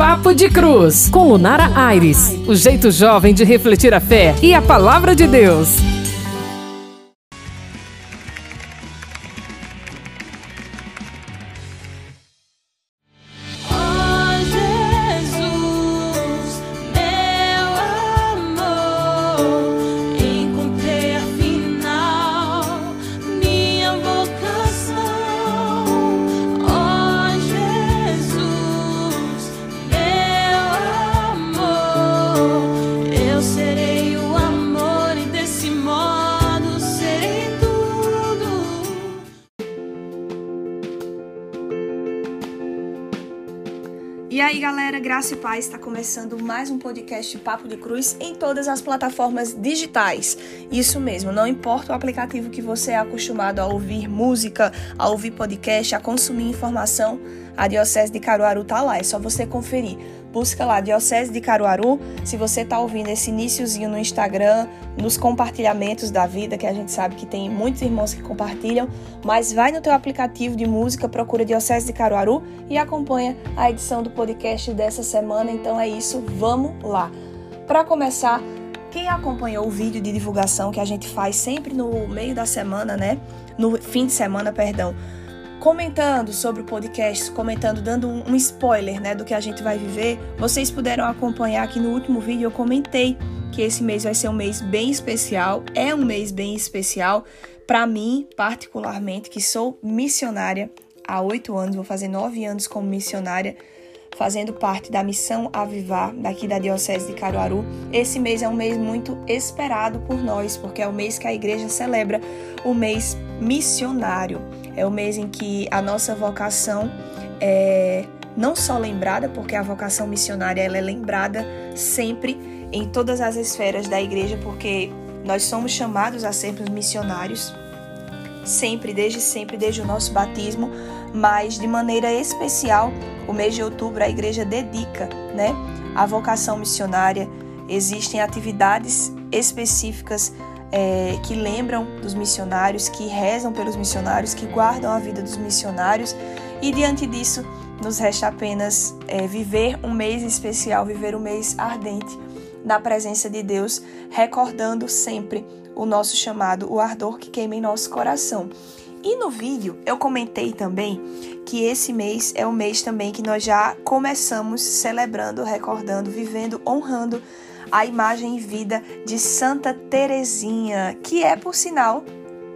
Papo de Cruz, com Lunara Aires. O jeito jovem de refletir a fé e a palavra de Deus. E aí, galera, graça e paz, está começando mais um podcast Papo de Cruz em todas as plataformas digitais. Isso mesmo, não importa o aplicativo que você é acostumado a ouvir música, a ouvir podcast, a consumir informação, a Diocese de Caruaru tá lá, é só você conferir. Busca lá Diocese de Caruaru. Se você tá ouvindo esse iníciozinho no Instagram, nos compartilhamentos da vida, que a gente sabe que tem muitos irmãos que compartilham, mas vai no teu aplicativo de música, procura Diocese de Caruaru e acompanha a edição do podcast dessa semana. Então é isso, vamos lá. Para começar, quem acompanhou o vídeo de divulgação que a gente faz sempre no meio da semana, né? No fim de semana, perdão comentando sobre o podcast, comentando, dando um, spoiler né, do que a gente vai viver, vocês puderam acompanhar que no último vídeo eu comentei que esse mês vai ser um mês bem especial, é um mês bem especial para mim, particularmente, que sou missionária há oito anos, vou fazer nove anos como missionária, fazendo parte da missão Avivar daqui da Diocese de Caruaru. Esse mês é um mês muito esperado por nós, porque é o mês que a igreja celebra o mês missionário. É o mês em que a nossa vocação é não só lembrada, porque a vocação missionária ela é lembrada sempre em todas as esferas da igreja, porque nós somos chamados a sermos missionários, sempre, desde sempre, desde o nosso batismo, mas de maneira especial, o mês de outubro a igreja dedica, né, a vocação missionária. Existem atividades específicas é, que lembram dos missionários, que rezam pelos missionários, que guardam a vida dos missionários. E diante disso, nos resta apenas é, viver um mês especial, viver um mês ardente na presença de Deus, recordando sempre o nosso chamado, o ardor que queima em nosso coração. E no vídeo eu comentei também que esse mês é o mês também que nós já começamos celebrando, recordando, vivendo, honrando a imagem e vida de Santa Teresinha, que é, por sinal,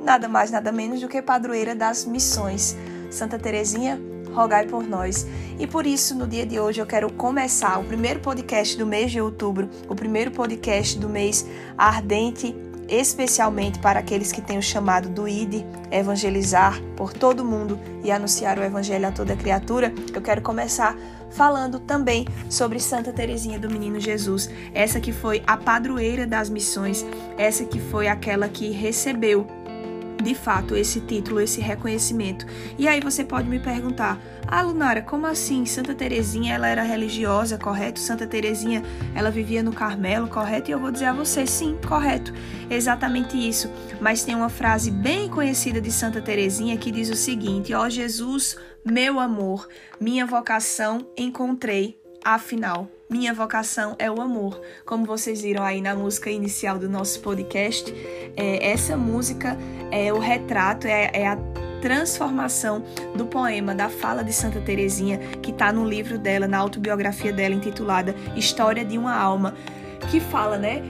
nada mais nada menos do que padroeira das missões. Santa Teresinha, rogai por nós. E por isso, no dia de hoje, eu quero começar o primeiro podcast do mês de outubro, o primeiro podcast do mês ardente especialmente para aqueles que têm o chamado do ID, evangelizar por todo mundo e anunciar o evangelho a toda criatura, eu quero começar falando também sobre Santa Teresinha do Menino Jesus, essa que foi a padroeira das missões, essa que foi aquela que recebeu de fato esse título, esse reconhecimento. E aí você pode me perguntar: "Ah, Lunara, como assim? Santa Teresinha, ela era religiosa, correto? Santa Teresinha, ela vivia no Carmelo, correto?" E eu vou dizer a você: "Sim, correto. Exatamente isso. Mas tem uma frase bem conhecida de Santa Teresinha que diz o seguinte: "Ó oh, Jesus, meu amor, minha vocação encontrei, afinal, minha vocação é o amor. Como vocês viram aí na música inicial do nosso podcast, é, essa música é o retrato, é, é a transformação do poema da fala de Santa Teresinha, que está no livro dela, na autobiografia dela, intitulada História de uma Alma, que fala, né?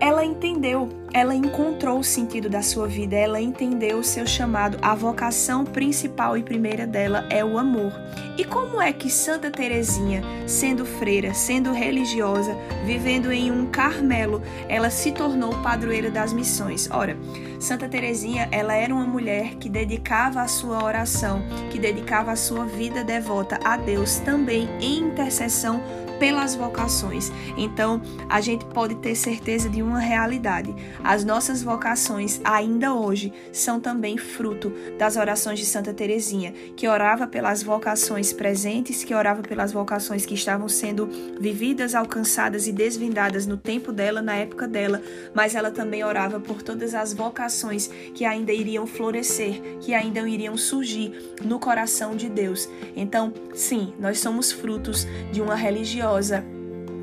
Ela entendeu ela encontrou o sentido da sua vida, ela entendeu o seu chamado, a vocação principal e primeira dela é o amor. E como é que Santa Teresinha, sendo freira, sendo religiosa, vivendo em um Carmelo, ela se tornou padroeira das missões? Ora, Santa Teresinha, ela era uma mulher que dedicava a sua oração, que dedicava a sua vida devota a Deus também em intercessão pelas vocações. Então, a gente pode ter certeza de uma realidade As nossas vocações, ainda hoje, são também fruto das orações de Santa Teresinha, que orava pelas vocações presentes, que orava pelas vocações que estavam sendo vividas, alcançadas e desvendadas no tempo dela, na época dela, mas ela também orava por todas as vocações que ainda iriam florescer, que ainda iriam surgir no coração de Deus. Então, sim, nós somos frutos de uma religiosa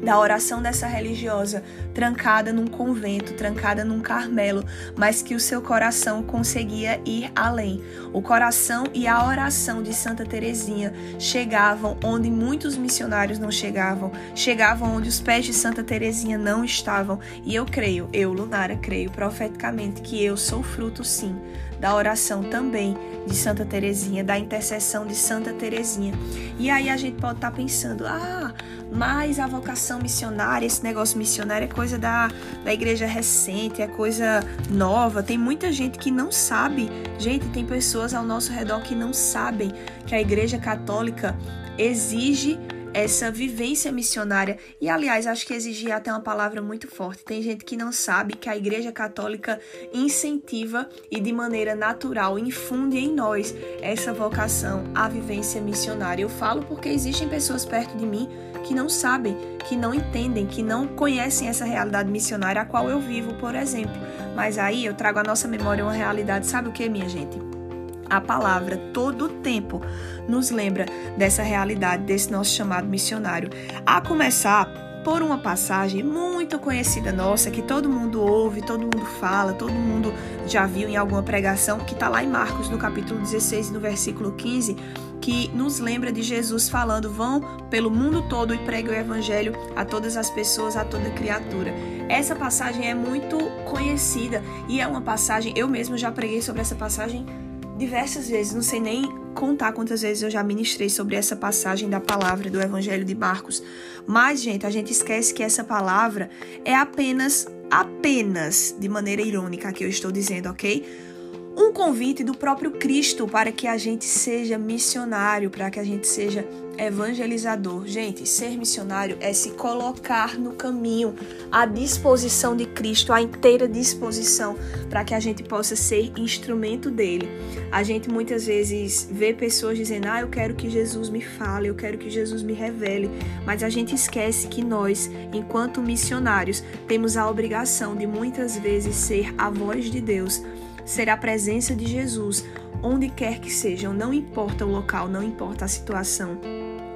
da oração dessa religiosa, trancada num convento, trancada num Carmelo, mas que o seu coração conseguia ir além. O coração e a oração de Santa Teresinha chegavam onde muitos missionários não chegavam, chegavam onde os pés de Santa Teresinha não estavam. E eu creio, eu, Lunara, creio profeticamente que eu sou fruto sim da oração também de Santa Teresinha, da intercessão de Santa Teresinha. E aí a gente pode estar tá pensando, ah, mas a vocação missionária, esse negócio missionário é coisa da, da igreja recente, é coisa nova. Tem muita gente que não sabe. Gente, tem pessoas ao nosso redor que não sabem que a igreja católica exige essa vivência missionária. E, aliás, acho que exigir até uma palavra muito forte. Tem gente que não sabe que a Igreja Católica incentiva e, de maneira natural, infunde em nós essa vocação à vivência missionária. Eu falo porque existem pessoas perto de mim que não sabem, que não entendem, que não conhecem essa realidade missionária a qual eu vivo, por exemplo. Mas aí eu trago à nossa memória uma realidade, sabe o que, minha gente? A palavra todo o tempo nos lembra dessa realidade, desse nosso chamado missionário. A começar por uma passagem muito conhecida nossa, que todo mundo ouve, todo mundo fala, todo mundo já viu em alguma pregação, que está lá em Marcos, no capítulo 16, no versículo 15, que nos lembra de Jesus falando: vão pelo mundo todo e preguem o evangelho a todas as pessoas, a toda criatura. Essa passagem é muito conhecida e é uma passagem, eu mesmo já preguei sobre essa passagem diversas vezes, não sei nem contar quantas vezes eu já ministrei sobre essa passagem da palavra do Evangelho de Marcos. Mas, gente, a gente esquece que essa palavra é apenas, apenas, de maneira irônica que eu estou dizendo, ok? Um convite do próprio Cristo para que a gente seja missionário, para que a gente seja evangelizador. Gente, ser missionário é se colocar no caminho, à disposição de Cristo, à inteira disposição, para que a gente possa ser instrumento dele. A gente muitas vezes vê pessoas dizendo: Ah, eu quero que Jesus me fale, eu quero que Jesus me revele, mas a gente esquece que nós, enquanto missionários, temos a obrigação de muitas vezes ser a voz de Deus ser a presença de Jesus onde quer que sejam, não importa o local, não importa a situação.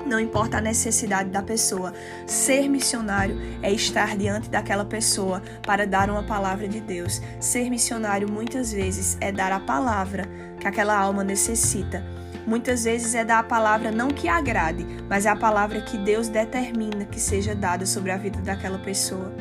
Não importa a necessidade da pessoa. Ser missionário é estar diante daquela pessoa para dar uma palavra de Deus. Ser missionário muitas vezes é dar a palavra que aquela alma necessita. Muitas vezes é dar a palavra não que agrade, mas é a palavra que Deus determina que seja dada sobre a vida daquela pessoa.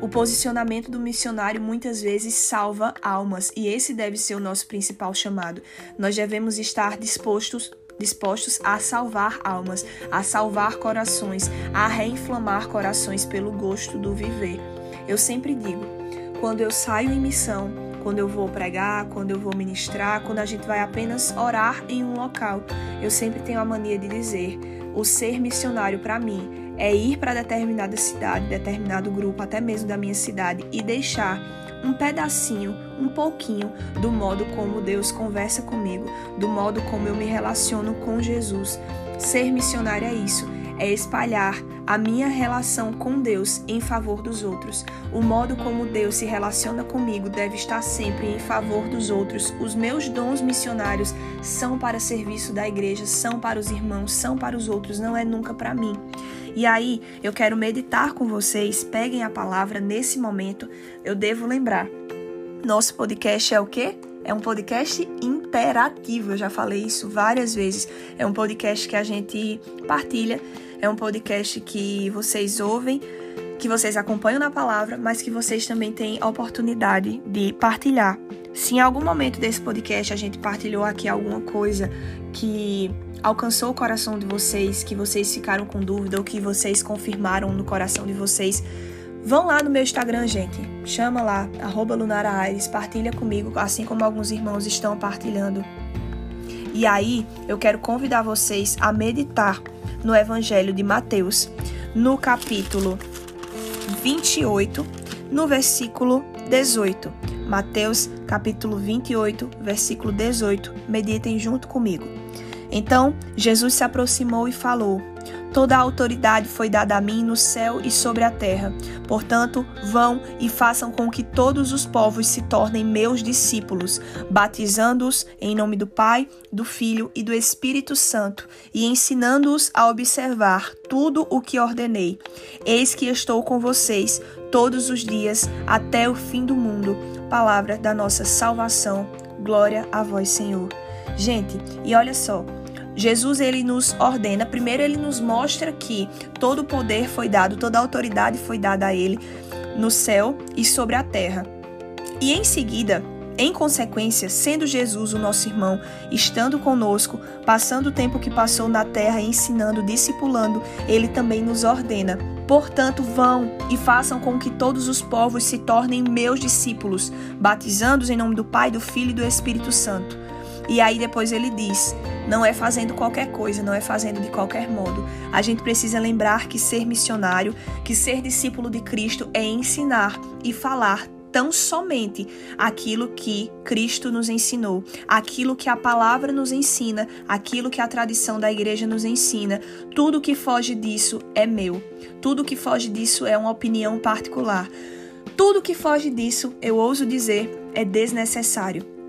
O posicionamento do missionário muitas vezes salva almas e esse deve ser o nosso principal chamado. Nós devemos estar dispostos dispostos a salvar almas, a salvar corações, a reinflamar corações pelo gosto do viver. Eu sempre digo, quando eu saio em missão, quando eu vou pregar, quando eu vou ministrar, quando a gente vai apenas orar em um local, eu sempre tenho a mania de dizer: o ser missionário para mim é ir para determinada cidade, determinado grupo, até mesmo da minha cidade, e deixar um pedacinho, um pouquinho do modo como Deus conversa comigo, do modo como eu me relaciono com Jesus. Ser missionário é isso, é espalhar a minha relação com Deus em favor dos outros. O modo como Deus se relaciona comigo deve estar sempre em favor dos outros. Os meus dons missionários são para serviço da igreja, são para os irmãos, são para os outros, não é nunca para mim. E aí, eu quero meditar com vocês, peguem a palavra nesse momento. Eu devo lembrar. Nosso podcast é o quê? É um podcast interativo, eu já falei isso várias vezes. É um podcast que a gente partilha, é um podcast que vocês ouvem, que vocês acompanham na palavra, mas que vocês também têm a oportunidade de partilhar. Se em algum momento desse podcast a gente partilhou aqui alguma coisa que alcançou o coração de vocês, que vocês ficaram com dúvida ou que vocês confirmaram no coração de vocês, vão lá no meu Instagram, gente. Chama lá, arroba Lunara Aires, partilha comigo, assim como alguns irmãos estão partilhando. E aí, eu quero convidar vocês a meditar no Evangelho de Mateus, no capítulo 28, no versículo 18. Mateus capítulo 28, versículo 18. Meditem junto comigo. Então Jesus se aproximou e falou: Toda a autoridade foi dada a mim no céu e sobre a terra. Portanto, vão e façam com que todos os povos se tornem meus discípulos, batizando-os em nome do Pai, do Filho e do Espírito Santo, e ensinando-os a observar tudo o que ordenei. Eis que estou com vocês todos os dias até o fim do mundo. Palavra da nossa salvação. Glória a vós, Senhor. Gente, e olha só, Jesus ele nos ordena, primeiro ele nos mostra que todo o poder foi dado, toda a autoridade foi dada a ele no céu e sobre a terra. E em seguida, em consequência, sendo Jesus o nosso irmão, estando conosco, passando o tempo que passou na terra ensinando, discipulando, ele também nos ordena: Portanto, vão e façam com que todos os povos se tornem meus discípulos, batizando-os em nome do Pai, do Filho e do Espírito Santo. E aí depois ele diz: não é fazendo qualquer coisa, não é fazendo de qualquer modo. A gente precisa lembrar que ser missionário, que ser discípulo de Cristo é ensinar e falar tão somente aquilo que Cristo nos ensinou, aquilo que a palavra nos ensina, aquilo que a tradição da igreja nos ensina. Tudo que foge disso é meu. Tudo que foge disso é uma opinião particular. Tudo que foge disso, eu ouso dizer, é desnecessário.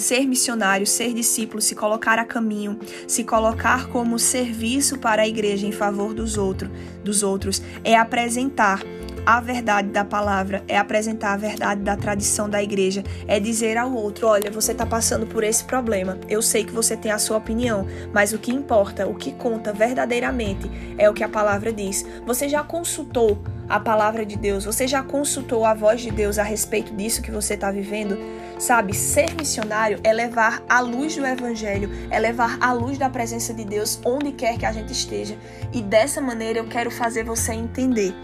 Ser missionário, ser discípulo, se colocar a caminho, se colocar como serviço para a igreja em favor dos, outro, dos outros, é apresentar a verdade da palavra, é apresentar a verdade da tradição da igreja, é dizer ao outro: olha, você está passando por esse problema. Eu sei que você tem a sua opinião, mas o que importa, o que conta verdadeiramente é o que a palavra diz. Você já consultou a palavra de Deus? Você já consultou a voz de Deus a respeito disso que você está vivendo? Sabe, ser missionário é levar a luz do Evangelho, é levar a luz da presença de Deus onde quer que a gente esteja. E dessa maneira eu quero fazer você entender: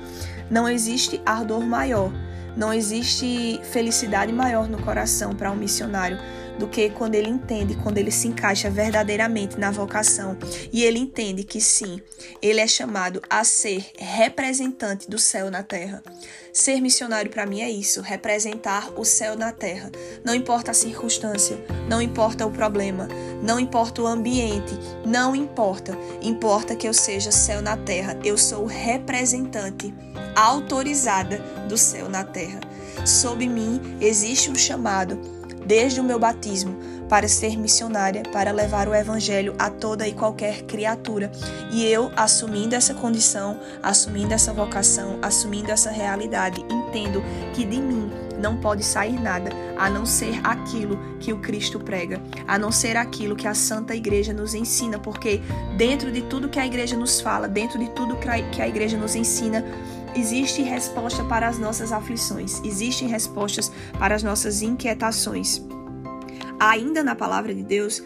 não existe ardor maior, não existe felicidade maior no coração para um missionário do que quando ele entende, quando ele se encaixa verdadeiramente na vocação e ele entende que sim, ele é chamado a ser representante do céu na terra. Ser missionário para mim é isso, representar o céu na terra. Não importa a circunstância, não importa o problema, não importa o ambiente, não importa. Importa que eu seja céu na terra. Eu sou representante autorizada do céu na terra. Sob mim existe um chamado desde o meu batismo, para ser missionária, para levar o evangelho a toda e qualquer criatura. E eu, assumindo essa condição, assumindo essa vocação, assumindo essa realidade, entendo que de mim não pode sair nada a não ser aquilo que o Cristo prega, a não ser aquilo que a Santa Igreja nos ensina, porque dentro de tudo que a igreja nos fala, dentro de tudo que a igreja nos ensina, existe resposta para as nossas aflições, existem respostas para as nossas inquietações. Ainda na palavra de Deus,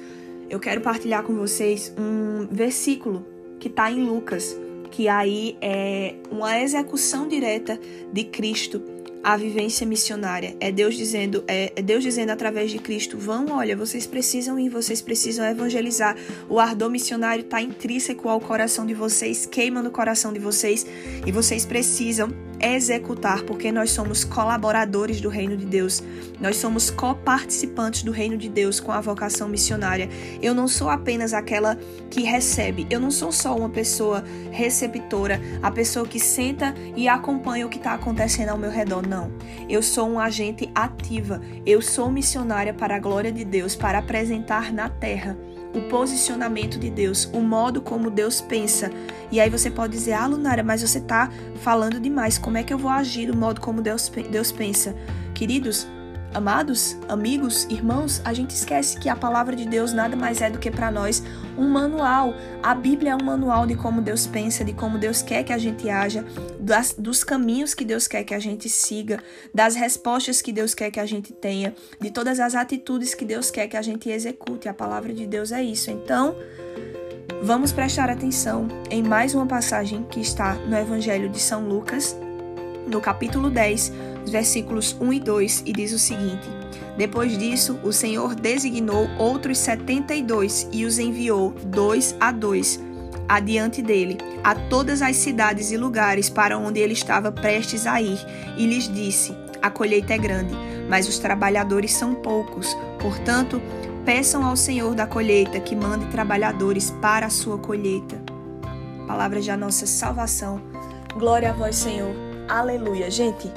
eu quero partilhar com vocês um versículo que está em Lucas, que aí é uma execução direta de Cristo a vivência missionária. É Deus dizendo, é, é, Deus dizendo através de Cristo: vão, olha, vocês precisam ir, vocês precisam evangelizar. O ardor missionário está intrínseco ao coração de vocês, queima no coração de vocês e vocês precisam executar, porque nós somos colaboradores do reino de Deus. Nós somos coparticipantes do reino de Deus com a vocação missionária. Eu não sou apenas aquela que recebe, eu não sou só uma pessoa receptora, a pessoa que senta e acompanha o que está acontecendo ao meu redor. Não. Eu sou um agente ativa, eu sou missionária para a glória de Deus, para apresentar na terra o posicionamento de Deus, o modo como Deus pensa. E aí você pode dizer, ah, Lunara, mas você está falando demais. Como é que eu vou agir do modo como Deus, Deus pensa? Queridos, Amados, amigos, irmãos, a gente esquece que a palavra de Deus nada mais é do que para nós um manual. A Bíblia é um manual de como Deus pensa, de como Deus quer que a gente haja, das, dos caminhos que Deus quer que a gente siga, das respostas que Deus quer que a gente tenha, de todas as atitudes que Deus quer que a gente execute. A palavra de Deus é isso. Então, vamos prestar atenção em mais uma passagem que está no Evangelho de São Lucas, no capítulo 10 versículos 1 e 2, e diz o seguinte: Depois disso, o Senhor designou outros setenta e dois e os enviou dois a dois adiante dele, a todas as cidades e lugares para onde ele estava prestes a ir, e lhes disse: A colheita é grande, mas os trabalhadores são poucos. Portanto, peçam ao Senhor da colheita que mande trabalhadores para a sua colheita. Palavra da nossa salvação. Glória a vós, Senhor. Aleluia. Gente,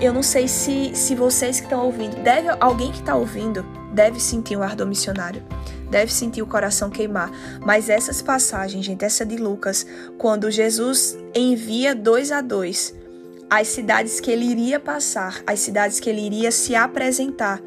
eu não sei se, se vocês que estão ouvindo, deve alguém que está ouvindo deve sentir o ardor missionário, deve sentir o coração queimar. Mas essas passagens, gente, essa de Lucas, quando Jesus envia dois a dois as cidades que ele iria passar, as cidades que ele iria se apresentar,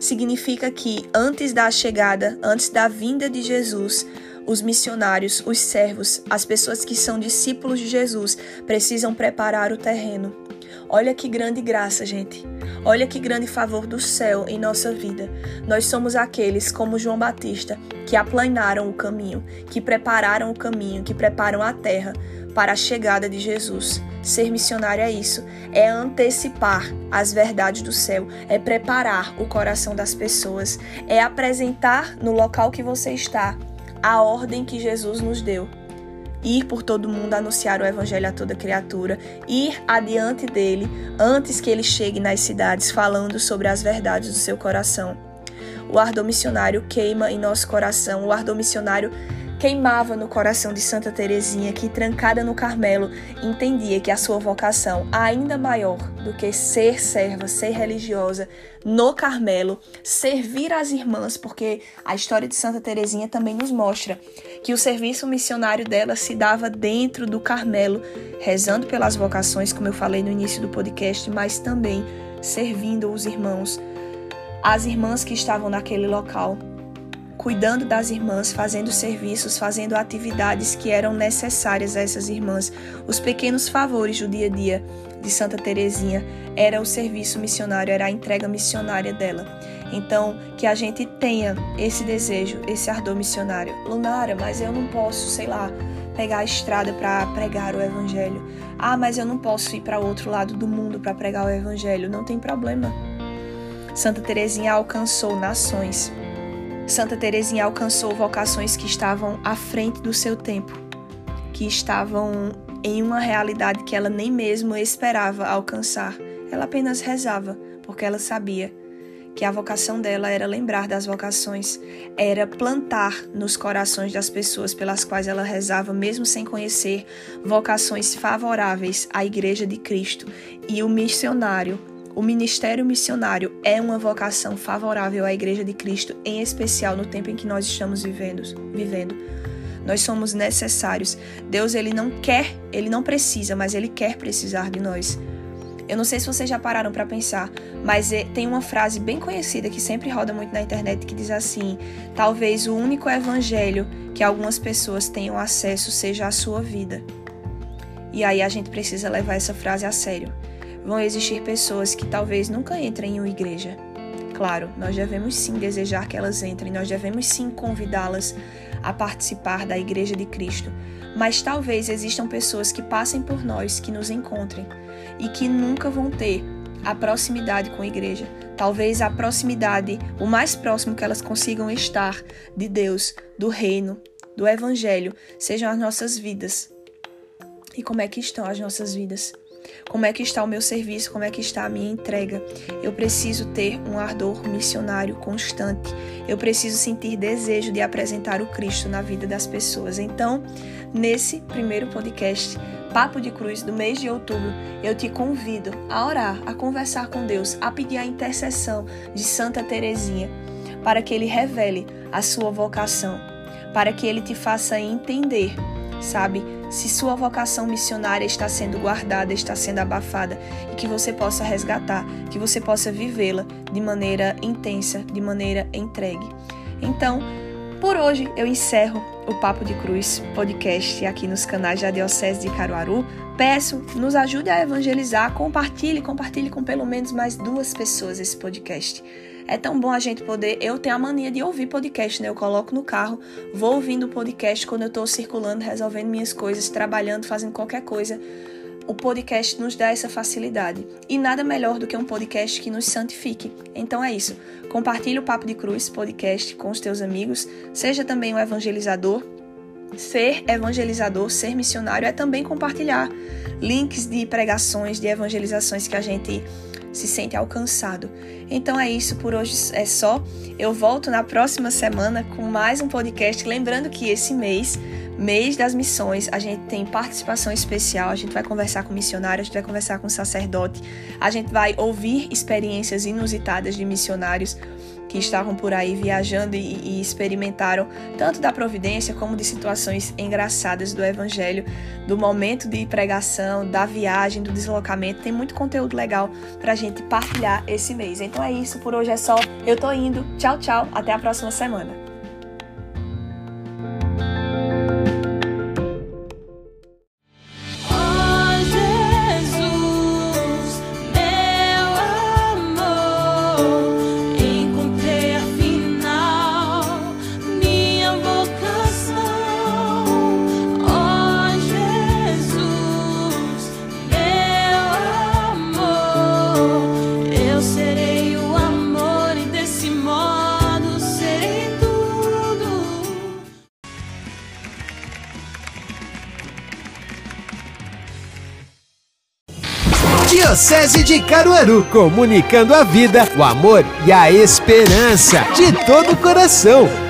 significa que antes da chegada, antes da vinda de Jesus, os missionários, os servos, as pessoas que são discípulos de Jesus precisam preparar o terreno. Olha que grande graça, gente. Olha que grande favor do céu em nossa vida. Nós somos aqueles, como João Batista, que aplanaram o caminho, que prepararam o caminho, que preparam a terra para a chegada de Jesus. Ser missionário é isso, é antecipar as verdades do céu, é preparar o coração das pessoas, é apresentar no local que você está a ordem que Jesus nos deu. Ir por todo mundo anunciar o evangelho a toda criatura, ir adiante dele antes que ele chegue nas cidades falando sobre as verdades do seu coração. O ardor missionário queima em nosso coração, o ardor missionário queimava no coração de Santa Teresinha, que trancada no Carmelo, entendia que a sua vocação, ainda maior do que ser serva, ser religiosa no Carmelo, servir às irmãs, porque a história de Santa Teresinha também nos mostra que o serviço missionário dela se dava dentro do Carmelo, rezando pelas vocações, como eu falei no início do podcast, mas também servindo os irmãos, as irmãs que estavam naquele local cuidando das irmãs, fazendo serviços, fazendo atividades que eram necessárias a essas irmãs. Os pequenos favores do dia a dia de Santa Teresinha era o serviço missionário, era a entrega missionária dela. Então, que a gente tenha esse desejo, esse ardor missionário. Lunara, mas eu não posso, sei lá, pegar a estrada para pregar o evangelho. Ah, mas eu não posso ir para outro lado do mundo para pregar o evangelho. Não tem problema. Santa Teresinha alcançou nações Santa Teresinha alcançou vocações que estavam à frente do seu tempo, que estavam em uma realidade que ela nem mesmo esperava alcançar. Ela apenas rezava, porque ela sabia que a vocação dela era lembrar das vocações, era plantar nos corações das pessoas pelas quais ela rezava, mesmo sem conhecer, vocações favoráveis à Igreja de Cristo. E o missionário o ministério missionário é uma vocação favorável à Igreja de Cristo, em especial no tempo em que nós estamos vivendo. vivendo. Nós somos necessários. Deus ele não quer, ele não precisa, mas ele quer precisar de nós. Eu não sei se vocês já pararam para pensar, mas é, tem uma frase bem conhecida que sempre roda muito na internet que diz assim: talvez o único evangelho que algumas pessoas tenham acesso seja a sua vida. E aí a gente precisa levar essa frase a sério. Vão existir pessoas que talvez nunca entrem em uma igreja. Claro, nós devemos sim desejar que elas entrem, nós devemos sim convidá-las a participar da Igreja de Cristo. Mas talvez existam pessoas que passem por nós, que nos encontrem e que nunca vão ter a proximidade com a igreja. Talvez a proximidade, o mais próximo que elas consigam estar de Deus, do reino, do evangelho, sejam as nossas vidas. E como é que estão as nossas vidas? Como é que está o meu serviço? Como é que está a minha entrega? Eu preciso ter um ardor missionário constante. Eu preciso sentir desejo de apresentar o Cristo na vida das pessoas. Então, nesse primeiro podcast, Papo de Cruz do mês de outubro, eu te convido a orar, a conversar com Deus, a pedir a intercessão de Santa Teresinha, para que ele revele a sua vocação, para que ele te faça entender, sabe? Se sua vocação missionária está sendo guardada, está sendo abafada e que você possa resgatar, que você possa vivê-la de maneira intensa, de maneira entregue. Então, por hoje eu encerro o Papo de Cruz podcast aqui nos canais da Diocese de Caruaru. Peço, nos ajude a evangelizar, compartilhe, compartilhe com pelo menos mais duas pessoas esse podcast. É tão bom a gente poder. Eu tenho a mania de ouvir podcast, né? Eu coloco no carro, vou ouvindo o podcast quando eu estou circulando, resolvendo minhas coisas, trabalhando, fazendo qualquer coisa. O podcast nos dá essa facilidade. E nada melhor do que um podcast que nos santifique. Então é isso. Compartilhe o Papo de Cruz podcast com os teus amigos. Seja também um evangelizador ser evangelizador, ser missionário é também compartilhar links de pregações, de evangelizações que a gente se sente alcançado. Então é isso, por hoje é só. Eu volto na próxima semana com mais um podcast. Lembrando que esse mês, mês das missões, a gente tem participação especial. A gente vai conversar com missionários, a gente vai conversar com sacerdote, a gente vai ouvir experiências inusitadas de missionários que estavam por aí viajando e, e, experimentaram tanto da providência como de situações engraçadas do evangelho, do momento de pregação, da viagem, do deslocamento. Tem muito conteúdo legal pra gente partilhar esse mês. Então é isso, por hoje é só. Eu tô indo. Tchau, tchau. Até a próxima semana. Diocese de Caruaru, comunicando a vida, o amor e a esperança de todo o coração.